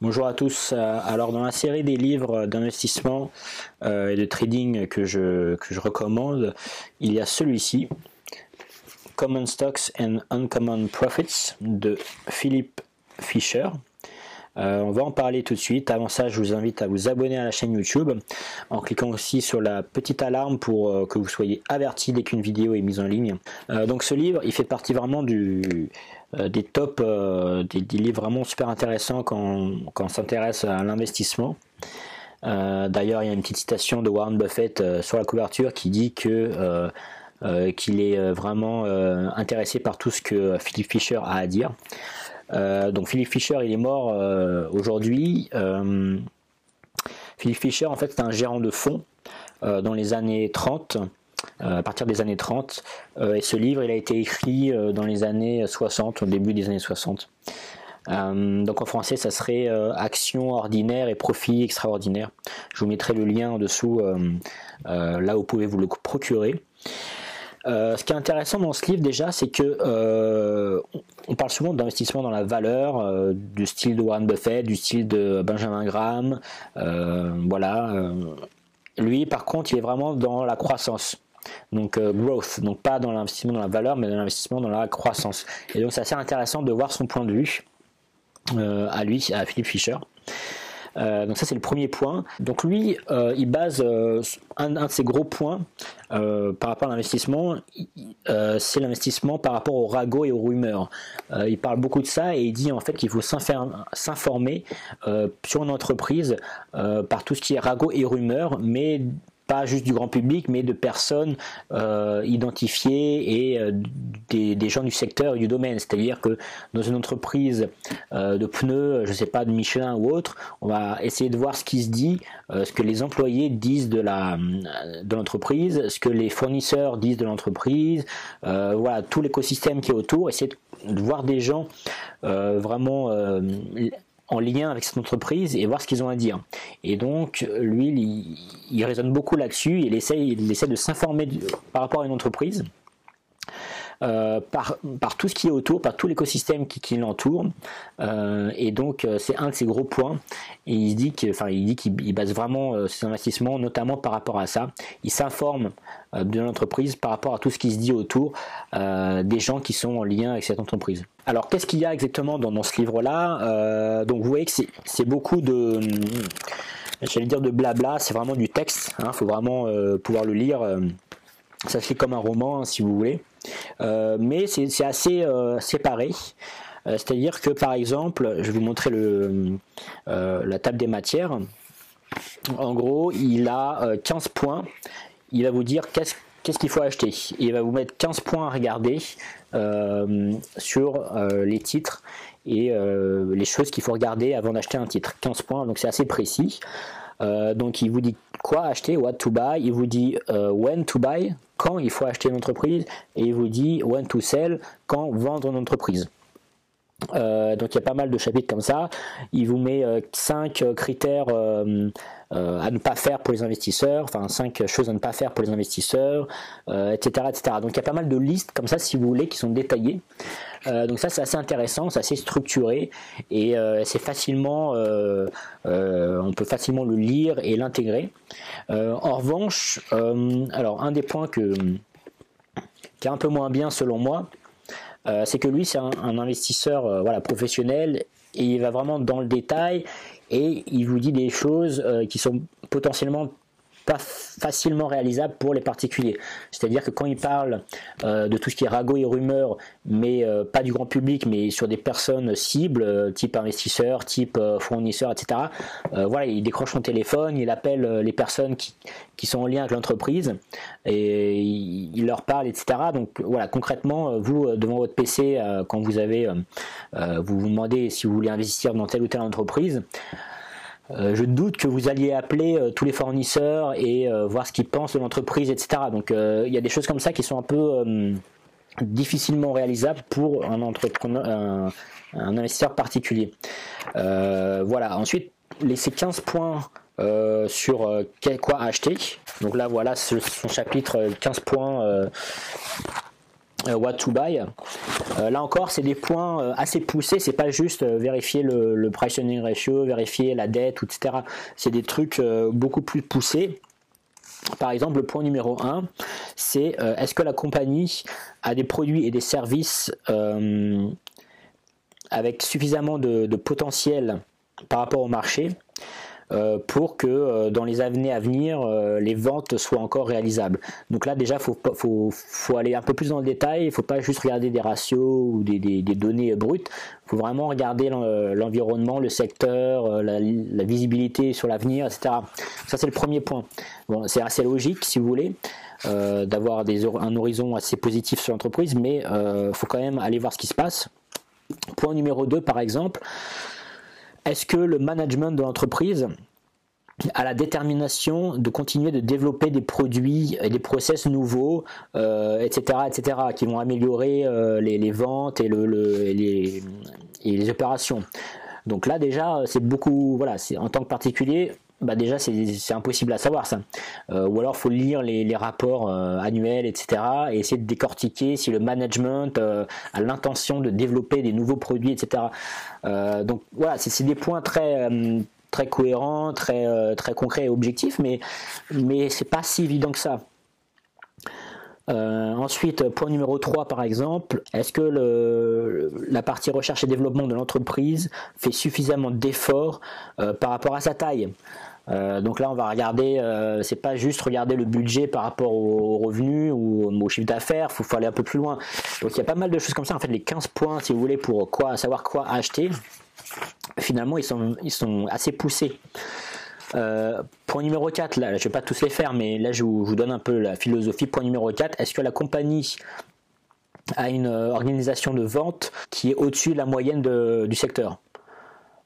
Bonjour à tous. Euh, alors dans la série des livres d'investissement euh, et de trading que je, que je recommande, il y a celui-ci, Common Stocks and Uncommon Profits de Philippe Fisher. Euh, on va en parler tout de suite. Avant ça, je vous invite à vous abonner à la chaîne YouTube en cliquant aussi sur la petite alarme pour que vous soyez averti dès qu'une vidéo est mise en ligne. donc ce livre, il fait partie vraiment du, euh, des tops, euh, des, livres vraiment super intéressants quand, on s'intéresse à l'investissement. Euh, d'ailleurs, il y a une petite citation de Warren Buffett sur la couverture qui dit que qu'il est vraiment intéressé par tout ce que Philip Fisher a à dire. Donc Philip Fisher, il est mort aujourd'hui. Philip Fisher, en fait, c'est un gérant de fonds dans les années 30 euh, à partir des années 30. Euh, et ce livre, il a été écrit euh, dans les années 60, au début des années 60. donc en français, ça serait Action ordinaire et profit extraordinaire. Je vous mettrai le lien en dessous, là où vous pouvez vous le procurer. Ce qui est intéressant dans ce livre déjà, c'est que on parle souvent d'investissement dans la valeur, du style de Warren Buffett, du style de Benjamin Graham, voilà. lui, par contre, il est vraiment dans la croissance donc euh, growth, donc pas dans l'investissement dans la valeur, mais dans l'investissement dans la croissance. Et donc c'est assez intéressant de voir son point de vue euh, à lui, à Philippe Fischer. Euh, donc ça c'est le premier point. Donc lui, il base un, de ses gros points par rapport à l'investissement, c'est l'investissement par rapport au ragots et aux rumeurs. il parle beaucoup de ça et il dit en fait qu'il faut s'informer sur une entreprise par tout ce qui est ragots et rumeurs, mais pas juste du grand public, mais de personnes euh, identifiées et euh, des, gens du secteur et du domaine. C'est-à-dire que dans une entreprise euh, de pneus, je ne sais pas, de Michelin ou autre, on va essayer de voir ce qui se dit, ce que les employés disent de de l'entreprise, ce que les fournisseurs disent de l'entreprise, voilà tout l'écosystème qui est autour, essayer de voir des gens vraiment en lien avec cette entreprise et voir ce qu'ils ont à dire. Et donc, lui, il, il raisonne beaucoup là-dessus, il essaie, il essaie de s'informer par rapport à une entreprise. Euh, par, par, tout ce qui est autour, par tout l'écosystème qui, l'entoure. Euh, et donc, euh, c'est un de ses gros points. Et il dit qu'il base vraiment ses investissements, notamment par rapport à ça. Il s'informe de l'entreprise par rapport à tout ce qui se dit autour des gens qui sont en lien avec cette entreprise. Alors, qu'est-ce qu'il y a exactement dans, ce livre-là? Donc, vous voyez que c'est beaucoup de j'allais dire de blabla, c'est vraiment du texte, il hein, faut vraiment pouvoir le lire. Ça fait comme un roman, hein, si vous voulez. Euh, mais c'est assez euh, séparé. Euh, c'est-à-dire que par exemple, je vais vous montrer le, la table des matières. En gros, il a 15 points. Il va vous dire qu'est-ce qu'il faut acheter. Il va vous mettre 15 points à regarder sur les titres et les choses qu'il faut regarder avant d'acheter un titre. 15 points, donc c'est assez précis. Donc il vous dit quoi acheter, what to buy, il vous dit when to buy, quand il faut acheter une entreprise et il vous dit when to sell, quand vendre une entreprise. Euh, donc il y a pas mal de chapitres comme ça. Il vous met 5 euh, critères euh, à ne pas faire pour les investisseurs, enfin 5 choses à ne pas faire pour les investisseurs, etc., etc. Donc il y a pas mal de listes comme ça si vous voulez qui sont détaillées. donc ça c'est assez intéressant, c'est assez structuré et c'est facilement, on peut facilement le lire et l'intégrer. en revanche, alors un des points qui est un peu moins bien selon moi, euh, c'est que lui, c'est un, investisseur euh, voilà, professionnel et il va vraiment dans le détail et il vous dit des choses euh, qui sont potentiellement pas facilement réalisable pour les particuliers. C'est-à-dire que quand il parle euh, de tout ce qui est ragot et rumeurs, mais euh, pas du grand public, mais sur des personnes cibles, euh, type investisseurs, type fournisseurs, etc. voilà, il décroche son téléphone, il appelle les personnes qui, qui, sont en lien avec l'entreprise et il, leur parle, etc. Donc voilà, concrètement, vous devant votre PC, quand vous avez, vous vous demandez si vous voulez investir dans telle ou telle entreprise. Euh, je doute que vous alliez appeler euh, tous les fournisseurs et euh, voir ce qu'ils pensent de l'entreprise, etc. Donc il y a des choses comme ça qui sont un peu difficilement réalisables pour un entrepreneur, un, investisseur particulier. voilà. Ensuite, laissez 15 points sur quoi acheter. Donc là, voilà son chapitre 15 points what to buy. là encore, c'est des points assez poussés. C'est pas juste vérifier le, le price earning ratio, vérifier la dette, etc. C'est des trucs beaucoup plus poussés. Par exemple, le point numéro 1, c'est est-ce que la compagnie a des produits et des services avec suffisamment de, potentiel par rapport au marché? euh, pour que euh, dans les années à venir, euh, les ventes soient encore réalisables. Donc là, déjà, faut, faut, aller un peu plus dans le détail. Il ne faut pas juste regarder des ratios ou des, données brutes. Il faut vraiment regarder l'environnement, le secteur, la, visibilité sur l'avenir, etc. Ça, c'est le premier point. Bon, c'est assez logique, si vous voulez. d'avoir un horizon assez positif sur l'entreprise, mais il faut quand même aller voir ce qui se passe. Point numéro 2, par exemple, est-ce que le management de l'entreprise a la détermination de continuer de développer des produits et des process nouveaux, etc., euh, etc., qui vont améliorer euh, les, ventes et, les, et les opérations? Donc là déjà, c'est beaucoup, voilà, en tant que particulier, bah déjà c'est impossible à savoir ça. Euh, ou alors faut lire les, rapports euh, annuels, etc. et essayer de décortiquer si le management euh, a l'intention de développer des nouveaux produits, etc. donc voilà, c'est des points très très cohérents, très très concrets et objectifs, mais mais c'est pas si évident que ça. Euh, ensuite, point numéro 3 par exemple, est-ce que la partie recherche et développement de l'entreprise fait suffisamment d'efforts euh, par rapport à sa taille? Euh, donc là, on va regarder, c'est pas juste regarder le budget par rapport aux revenus ou au chiffre d'affaires, il faut, aller un peu plus loin. Donc il y a pas mal de choses comme ça. En fait, les 15 points, si vous voulez, pour quoi, savoir quoi acheter, finalement, ils sont assez poussés. Euh, point numéro 4, là, je ne vais pas tous les faire, mais là je vous, donne un peu la philosophie. Point numéro 4, est-ce que la compagnie a une euh, organisation de vente qui est au-dessus de la moyenne du secteur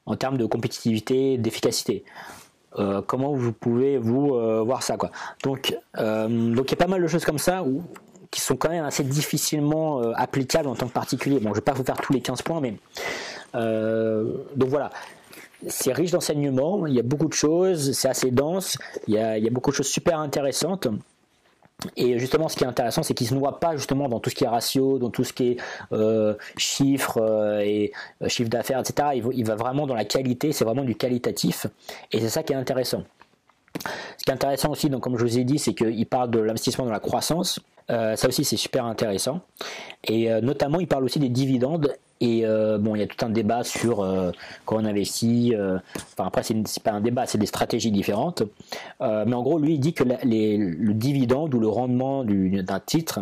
en termes de compétitivité, d'efficacité? Euh, comment vous pouvez vous voir ça quoi? Donc donc il y a pas mal de choses comme ça qui sont quand même assez difficilement applicables en tant que particulier. Bon, je vais pas vous faire tous les 15 points, mais donc voilà c'est riche d'enseignements, il y a beaucoup de choses, c'est assez dense, il y, a, beaucoup de choses super intéressantes. Et justement, ce qui est intéressant, c'est qu'il ne se noie pas justement dans tout ce qui est ratio, dans tout ce qui est euh, chiffres euh, et euh, chiffre d'affaires, etc. Il va, vraiment dans la qualité, c'est vraiment du qualitatif. Et c'est ça qui est intéressant. Ce qui est intéressant aussi, donc, comme je vous ai dit, c'est qu'il parle de l'investissement dans la croissance. ça aussi, c'est super intéressant. Et notamment, il parle aussi des dividendes et euh, bon, il y a tout un débat sur euh, quand on investit. Euh, enfin, après, c'est pas un débat, c'est des stratégies différentes. mais en gros, lui, il dit que le dividende ou le rendement d'un titre,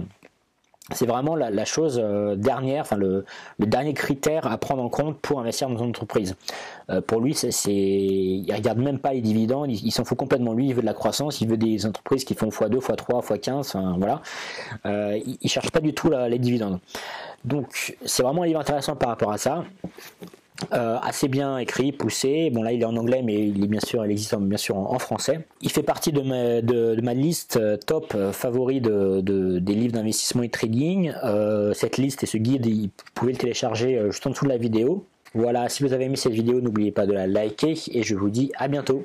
c'est vraiment la, chose dernière, enfin le, dernier critère à prendre en compte pour investir dans une entreprise. pour lui, c'est, il regarde même pas les dividendes, il, s'en fout complètement. Lui, il veut de la croissance, il veut des entreprises qui font x2, x3, x15, enfin, voilà. il, ne cherche pas du tout les dividendes. Donc c'est vraiment un livre intéressant par rapport à ça. Euh, assez bien écrit, poussé. Bon là il est en anglais, mais il est bien sûr, il existe bien sûr en, français. Il fait partie de ma, de, ma liste euh, top euh, favori de, des livres d'investissement et trading. cette liste et ce guide, vous pouvez le télécharger juste en dessous de la vidéo. Voilà, si vous avez aimé cette vidéo, n'oubliez pas de la liker et je vous dis à bientôt.